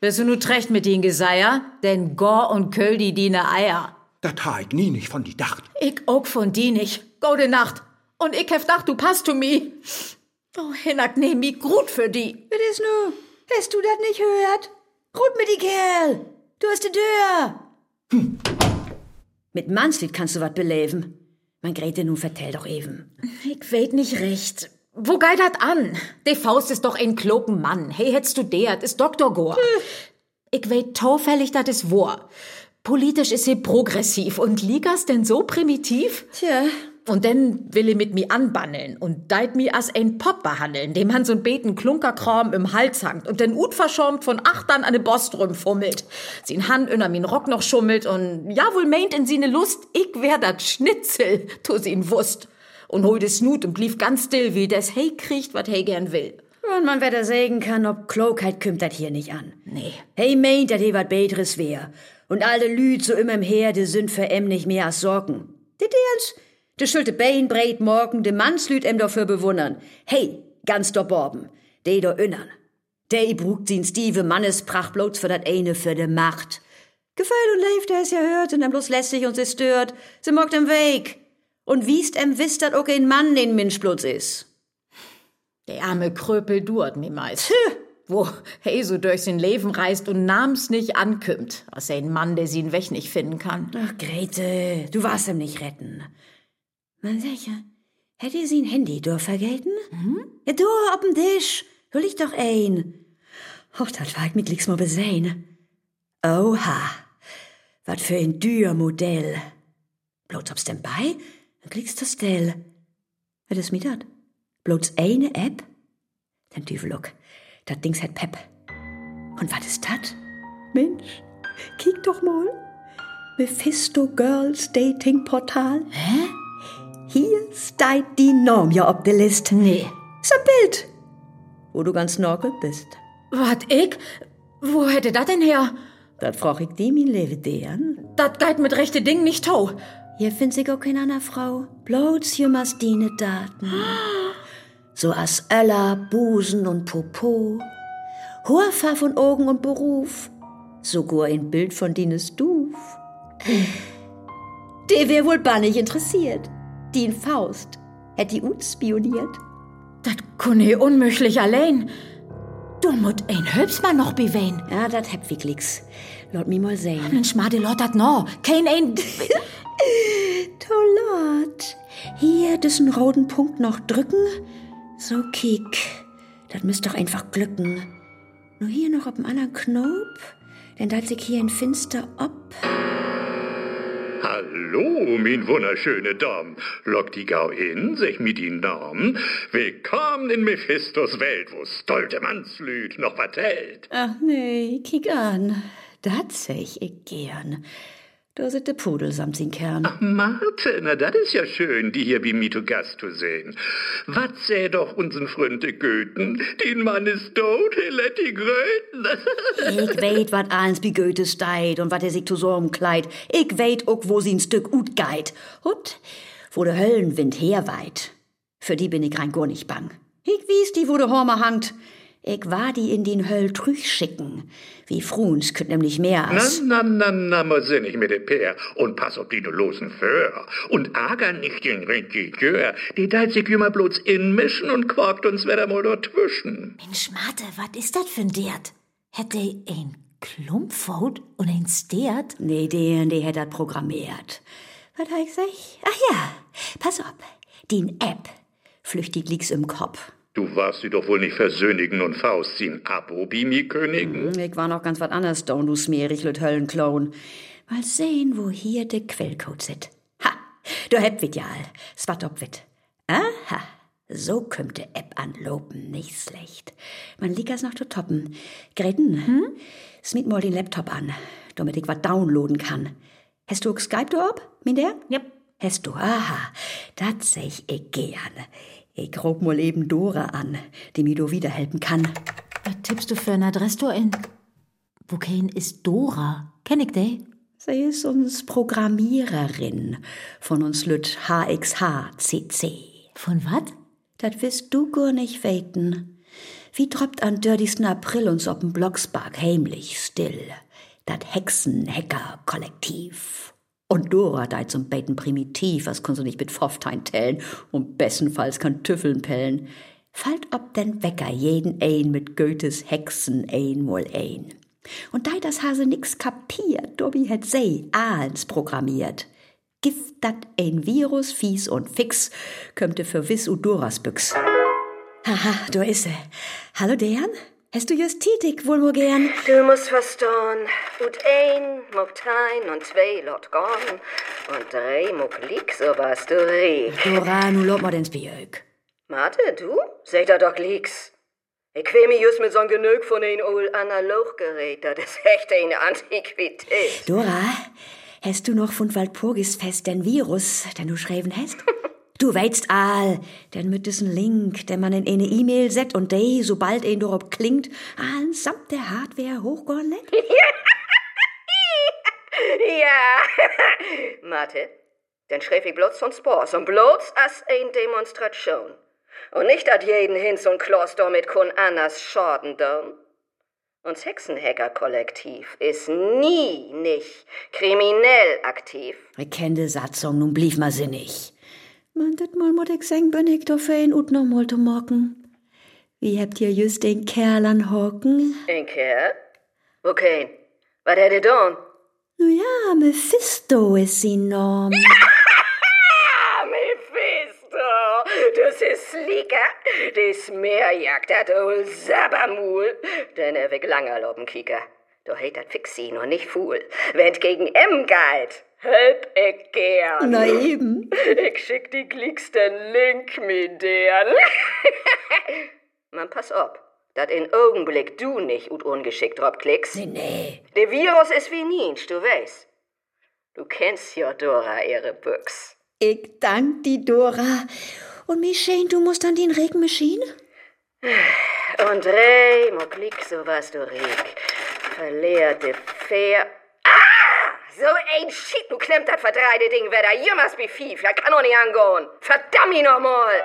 bist du nu trecht mit den Geseier? Denn Gor und Köll die diene Eier. Dat ha ich nie nicht von die dacht. Ich auch von die nicht. Gute Nacht. Und ich hef dacht, du passt zu mi. Oh, Hinnack, nehm mi gut für die. Was ist nu? Hast du dat nicht gehört? Rut mit die Kerl. Du hast die Tür. Hm. Mit Manslied kannst du wat beleben. Mein Grete, nun vertell doch eben. Ich weet nicht recht. Wo geht dat an? De Faust ist doch ein kloken Mann. Hey, hättest du der, ist Dr. Gore. Ich weet taufällig, dat is wahr. Politisch ist sie progressiv und Ligas denn so primitiv? Tja, Und dann will er mit mi anbanneln und deit mi as ein Pop behandeln, dem han so'n beten Klunkerkram im Hals hangt und den Ut verschäumt von Achtern an de Bostrüm fummelt. Sin Hand unter min Rock noch schummelt und ja wohl meint in sine Lust, ich wär dat Schnitzel, tu sin wusst. Und hol des Snut und blieb ganz still, wie des hey kriegt, wat hey gern will. und man weder sägen kann, ob Klugheit kümmt dat hier nicht an. Nee. Hey, meint, dat he wat Beteres wär. Und alte Lüd so immer im Herde sind für em nicht mehr als Sorgen. De Derns, de schulte Bein breit morgen, de Mannslüd em dafür bewundern. Hey, ganz do Borben, de do innern. De brugt sin Steve Mannespracht bloß für dat eine für de Macht. Gefällt und lebt, der es ja hört, und em bloß lässig und sie stört. Sie mockt em Weg. Und wiest em wisst, dat auch ein Mann den Mensch bloß is. Der arme Kröpel duert meist. Wo hey so durch sein Leben reist und namens nicht ankümmt, als ein Mann, der sie weg nicht finden kann. Ach, Grete, du warst ihm nicht retten. Man sicher, hätte sie ein Handy durch vergelten? Mhm. Ja, du, ob'n Tisch. Hol ich doch ein. Och, dat war ich mit Licks mal besehen. Oha, wat für ein dür Modell. Bloß ob's denn bei, dann klickst du still. Was ist mit dat? Bloß eine App? Dann Tüfeluck, dat Dings hat Pep. Und was ist dat? Mensch, Kiek doch mal. Mephisto Girls Dating Portal. Hä? Hier steht die Norm ja auf der Liste. Nee. Ein Bild, wo du ganz snorkelt bist. Wat ich? Wo hätte das denn her? Das frag ich die, mein Leben deren. Das geht mit rechte Ding nicht tau. Hier find ich auch keine andere Frau. Bloß jemals die Daten. So as Öller, Busen und Popo. Hoher Farb von Augen und Beruf. Sogar ein Bild von Dines Duf. Der wär wohl bannig interessiert. Die in Faust. Hätt die uns spioniert. Das kunne unmöglich allein. Du musst ein Hübsmann noch bewein. Ja, dat heb ich nix. Laut mi mal sehen. Mensch, Made lot dat no. Kein ein... Tollot. Hier diesen roten Punkt noch drücken. So, kiek. Das müsst doch einfach glücken. Nur hier noch auf dem anderen Knopf. Denn da sich hier ein Finster ob. Hallo, mein wunderschöne Dom. Lock die Gau in, sich mit die Norm. Willkommen in Mephistos Welt, wo stolte Mannslüd noch vertellt. Ach nee, kiek an. Das seh ich gern. Da sind de Pudel samt sin Kern. Ach, Marte, na das ist ja schön, die hier mir zu Gast zu sehen. Was säh doch unseren Fründe Goethen? Den Mann ist tot, he let die Gröten. Ich weet, wat eins wie Goethe steit und wat er sich zu so umkleid. Ich weet ook, wo sie ein Stück ut geit. Und wo der Höllenwind herweit. Für die bin ich rein gar nicht bang. Ich wies die, wo der Hormer hangt. Ich war die in den Höll trüch schicken. Wie Fruns könnt nämlich mehr Na, als... na, na, na, mal sinnig mit dem Pär und pass auf die du losen Föhr. Und ärger nicht den Regisseur, die deit sich immer bloß inmischen und quakt uns wieder mal dort zwischen. Mensch, Mate, wat ist das für ein Dert? Hätte ein Klumpfhaut und ein Stert? Nee, den, der hat das programmiert. Was hab ich? Ach ja, pass auf. Die App. Flüchtig liegt's im Kopf. Du warst sie doch wohl nicht versöhnigen und Faust ziehen Abo, Bimi Königen. Hm, Ich war noch ganz wat anderes, Don, du smierig, lüt Höllenklon. Mal sehen, wo hier de Quellcode sit. Ha, du hebt wit ja all. Swat ob wit. Aha, so kümmt de App an Lopen, nicht schlecht. Man liegt es noch zu toppen. Greten, hm? Smiet mal den Laptop an, damit ich wat downloaden kann. Hast du Skype du ob, min der? Ja. Hast du, aha, dat seh ich eh gern. Ich grob mal eben Dora an, die mir do wiederhelfen kann. Was tippst du für eine Adresse du in? Wo kein ist Dora? Kenn ich die? Sie ist uns Programmiererin von uns Lüt HXHCC. Von wat? Dat wirst du gar nicht weten. Wie droppt an dirtigsten April uns ob'n Blocksberg heimlich still. Dat Hexen-Hacker-Kollektiv. Und Dora deit zum Beten primitiv, was kannst du nicht mit Pfofftein tellen und bestenfalls kann Tüffeln pellen. Fallt ob den Wecker jeden ein mit Goethes Hexen ein wohl ein. Und da das Hase nix kapiert, Dobby het sei ahns programmiert. Gift dat ein Virus, fies und fix, kömmte für Wiss u Doras Büchs. Haha, da is sie. Hallo, Dejan? Hast du just tätig wohl nur gern? Du musst verstehen, und ein muckt ein und zwei lot gorn und drei muck lieg, so was du riech. Dora, nu lob mal den Spielg. Marte, du? Seht da doch lieg's. Ich quäl mich just mit so'n Genüg von ein ol Analoggerät, das ist echt eine Antiquität. Dora, hast du noch von Walpurgis fest den Virus, den du schreiben hast? Du weißt all, denn mit diesem Link, den man in eine E-Mail set und de, sobald ein darauf klingt, allen samt der Hardware hochgorn lädt? ja. Marte, dann schreib ich bloß von Spors und bloß als ein Demonstration. Und nicht at jeden Hinz und Kloß damit kun anders Schaden dörn. Uns Hexenhacker-Kollektiv ist nie nicht kriminell aktiv. Ich kenn de Satzung, nun blieb ma sinnig. Man, dat mal mod ich sagen, bin ich doch ein ut noch mal zu mocken. Wie habt ihr just den Kerl an Hocken? Ein Kerl? Okay. Was hätt ihr don? Nu ja, Mephisto ist sie Norm. Ah, Mephisto! Das ist Slicker, das Meerjagd, dat ol Sabbermul. Den er weg langer loben Kieker. Du heit dat fixi noch nicht fuhl. Wenn't gegen M galt, help ich gern. Na eben. Ich schick die glicksten Link mit deren. Man, pass op. dat in Augenblick du nicht ut ungeschickt drauf klickst. Nee, nee. Der Virus ist wie Niensch, du weißt. Du kennst ja Dora, ihre Büchs. Ich dank die Dora. Und Michelle, du musst an den Regenmaschine? Und Ray, mo klick so was du Riek. Verleerte Fair. So ein Shit, du klemmt dat verdreide Ding wieder. You must be fief, ja kann doch nicht angehen. Verdammt ihn noch mal.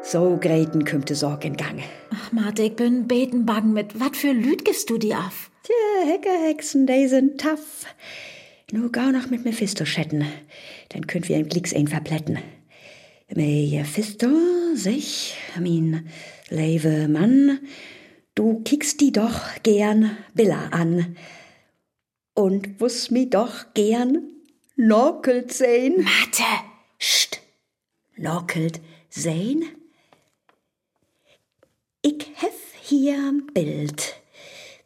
So Greten kümmt de Sorg in Gange. Ach, Marte, ich bin betenbang mit. Wat für Lüd gibst du die auf? Tja, Heckerhexen, die sind tough. Nur gau noch mit Mephisto chatten. Dann könnt wir im Glicks ein verplätten. Mephisto, sich, min leve Mann, du kickst die doch gern Billa an. Und wuss mi doch gern Norkelt sehn. Marte! Sst! Norkelt sehn? Ich hef hier ein Bild.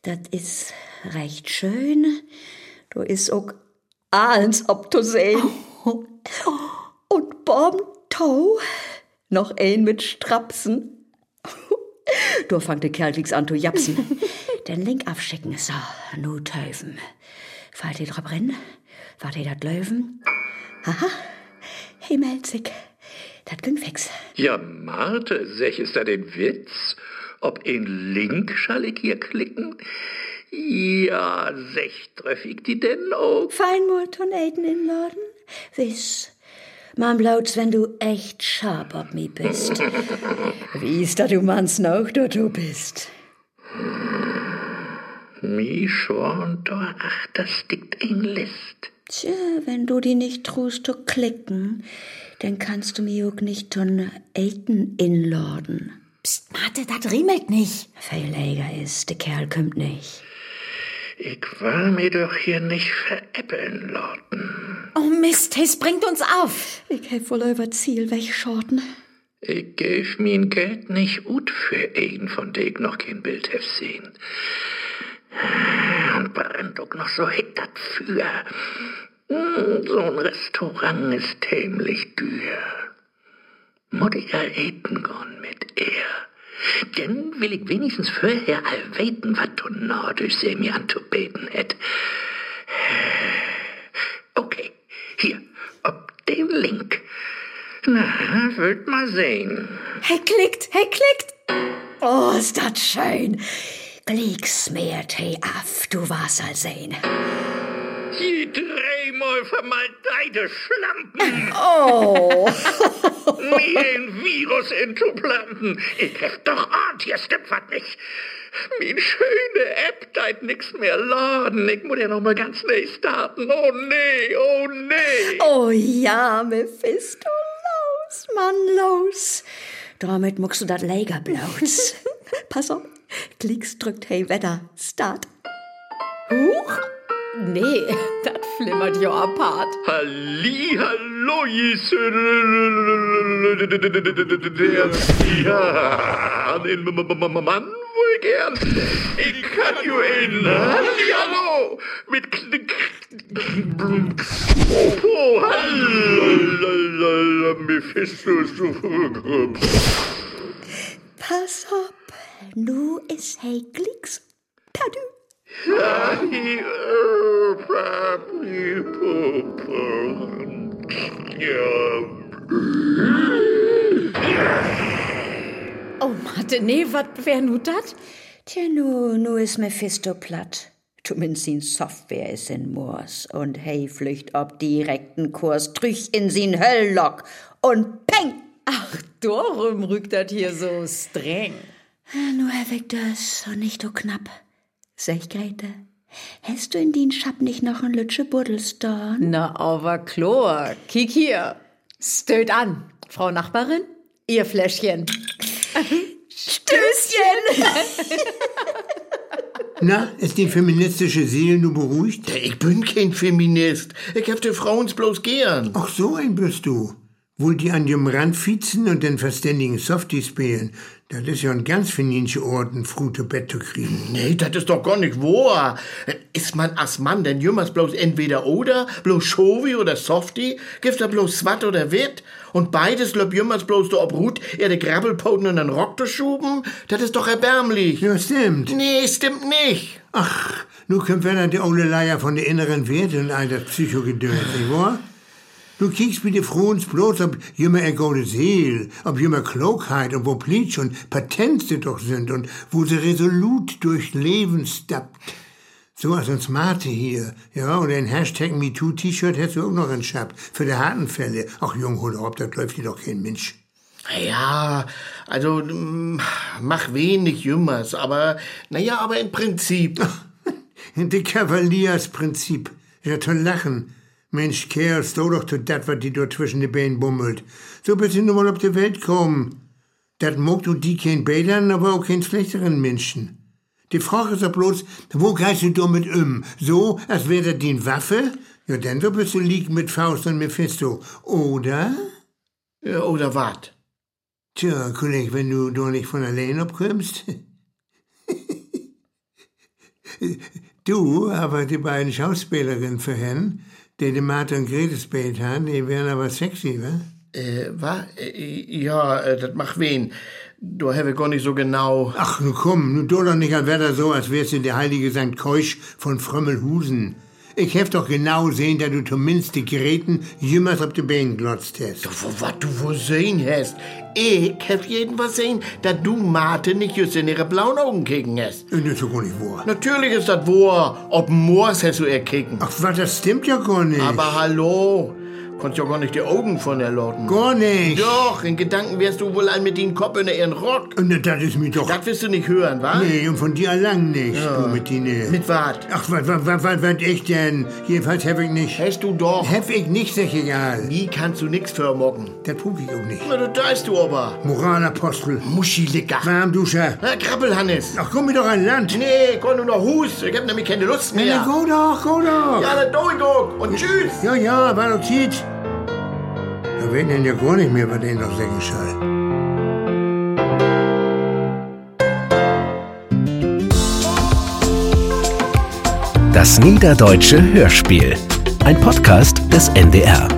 Das is recht schön. Du is auch eins ob zu sehen. Und Bomben Tau. Noch ein mit Strapsen. Du fangt der Kerl nix an zu japsen. Den Link abschicken. So, nu Teufen. Fahrt ihr drauf rennen? Wart ihr dat Löwen? Haha. Hey, Melzig. Dat ging fix. Ja, Marte, sech ist da den Witz? Ob in Link schall ich hier klicken? Ja, sech treff ich die denn auch? Feinmut und Aiden in Laden? Wiss. Man blaut's, wenn du echt scharf ob mi bist. Wie ist da du mans noch, du du bist? Mi schon, da, ach, das dickt ein List. Tja, wenn du die nicht trust zu klicken, dann kannst du mir auch nicht ton Aiden inladen. Psst, Marte, dat riemelt nicht. Verleger ist, der Kerl kommt nicht. Ich will mir doch hier nicht veräppeln lassen. Oh Mist, es bringt uns auf. Ich hab wohl über Ziel wegschorten. Ich geb min Geld nicht ut für einen, von dem ich noch kein Bild hef sehen. Auch noch so hit dat für. Hm, So ein Restaurant ist tämlich dür. Muss ich ja eten gehen mit er. Denn will ich wenigstens vorher all weten, wat Tornadisch sie mir anzubeten hätt. Okay, hier, ob den Link. Na, wollt mal sehen. Hey, klickt, hey, klickt. Oh, ist das schön. Glicks mehr hey af, du warst all sehen. Die dreimal vermaldeite Schlampen. Oh. Mir ein Virus intuplanten. Ich hab doch ahnt, hier stimmt was nicht. Min schöne App deit nix mehr laden. Ich muss ja noch mal ganz neu starten. Oh nee, oh nee. Oh ja, Mephisto, los, Mann, los. Damit muckst du dat Lager blaus. Pass auf, Klicks drückt hey Wetter, Start. Huch? Nee, dat flimmert ja apart. Halli, hallo, ja, Mann wohl gern. Ich kann ju ein Halli, hallo, mit Klick. Oh, hallo, Mephisto, Pass auf, nu is hey Klicks. Tadu. Oh, Papi, Oh, Marte, nee, wat wär nu dat? Tja, nu, nu is Mephisto platt. Tuminsin Software is in Moors und hey flücht ob direkten Kurs drüch in sin Hölllock und peng! Ach, darum rückt dat hier so streng. Nu erweckt das und nicht so knapp. Sech, Grete, hast du in den Schab nicht noch ein Lütsche Buddelstorn? Na, aber Chlor, kick hier. Stöt an, Frau Nachbarin, ihr Fläschchen. Stößchen! Na, ist die feministische Seele nur beruhigt? Ich bin kein Feminist. Ich hab die Frauens bloß gern. Ach, so ein bist du. Wohl die an dem Rand fiezen und den verständigen Softie spielen. Das ist ja ein ganz finische Ort, ein frute Bett zu kriegen. Nee, das ist doch gar nicht wahr. Ist man als Mann denn jümmers bloß entweder oder, bloß Schovi oder Softie? Gibt's da bloß Swat oder Witt? Und beides löb jümmers bloß da obrut, er de Grabbelpoten in den Rock zu schuben? Das ist doch erbärmlich. Ja, stimmt. Nee, stimmt nicht. Ach, nu kommt wieder die olle Leier von der inneren Werte und all das Psychogedöns, nicht wahr? Du kiekst bitte frohens bloß, ob jümmer er gute Seel, ob jümmer Klugheit und wo Plitsch und Patent sie doch sind und wo sie resolut durch Leben stappt. So als uns Mate hier, ja, oder ein Hashtag MeToo-T-Shirt hättest du auch noch Schab für die harten Fälle. Ach, Jung, hol auf, da läuft dir doch kein Mensch. Ja, also mm, mach wenig Jümmers, aber naja, aber im Prinzip. Die Kavaliersprinzip. Ja, zu lachen. Mensch, Kerl, steh doch zu dat, wat die dort zwischen den Beinen bummelt. So bist du nur mal auf die Welt kommen. Dat mogt du die kein Bädern, aber auch kein schlechteren Menschen. Die Frage ist doch bloß, wo gehst du damit um? So, als wäre das die Waffe? Ja, dann so bist du liegen mit Faust und Mephisto. Oder? Ja, oder wat? Tja, Kollege, wenn du doch nicht von allein abkommst. du, aber die beiden Schauspielerinnen Herrn, die die Martha und Grete gespielt haben, die wären aber sexy, wa? Äh, wa? Äh, ja, äh, das macht wen. Du habe gar nicht so genau. Ach, nu komm, nu du doch nicht als wär so, als wärst du der heilige St. Keusch von Frömmelhusen. Ich hef doch genau sehen, dass du zumindest die Geräten jümmers auf die Beine glotzt hast. Wo, wat du wo sehen hast? Ich hab jeden was sehen, dass du Mate nicht just in ihre blauen Augen kicken hast. Das ist doch gar nicht wahr. Natürlich ist das wahr. Ob Moors hast du ihr kicken. Ach, was, das stimmt ja gar nicht. Aber hallo. Konntest ja gar nicht die Augen von der Lotten. Gar nicht. Doch, in Gedanken wärst du wohl ein mit den Kopf in ihren Rock. Und das ist mir doch... Das wirst du nicht hören, wa? Nee, und von dir lang nicht, Ja. du mit denen. Mit wat? Ach, was, was, was, was, was ich denn? Jedenfalls hab ich nicht. Hast du doch. Hab ich nicht, sag egal. Nie kannst du nix vermocken. Das tut ich auch nicht. Na, du deist du aber. Moralapostel. Muschilicker. Warmduscher. Na, Krabbelhannes. Ach, komm mir doch an Land. Nee, komm nur noch Hus. Ich hab nämlich keine Lust mehr. Na, go doch, go doch. Ja, dann guck. Und tschüss. Ja, ja, war doch Zeit. Da werden denn ja gar nicht mehr, was den noch sagen soll. Das Niederdeutsche Hörspiel. Ein Podcast des NDR.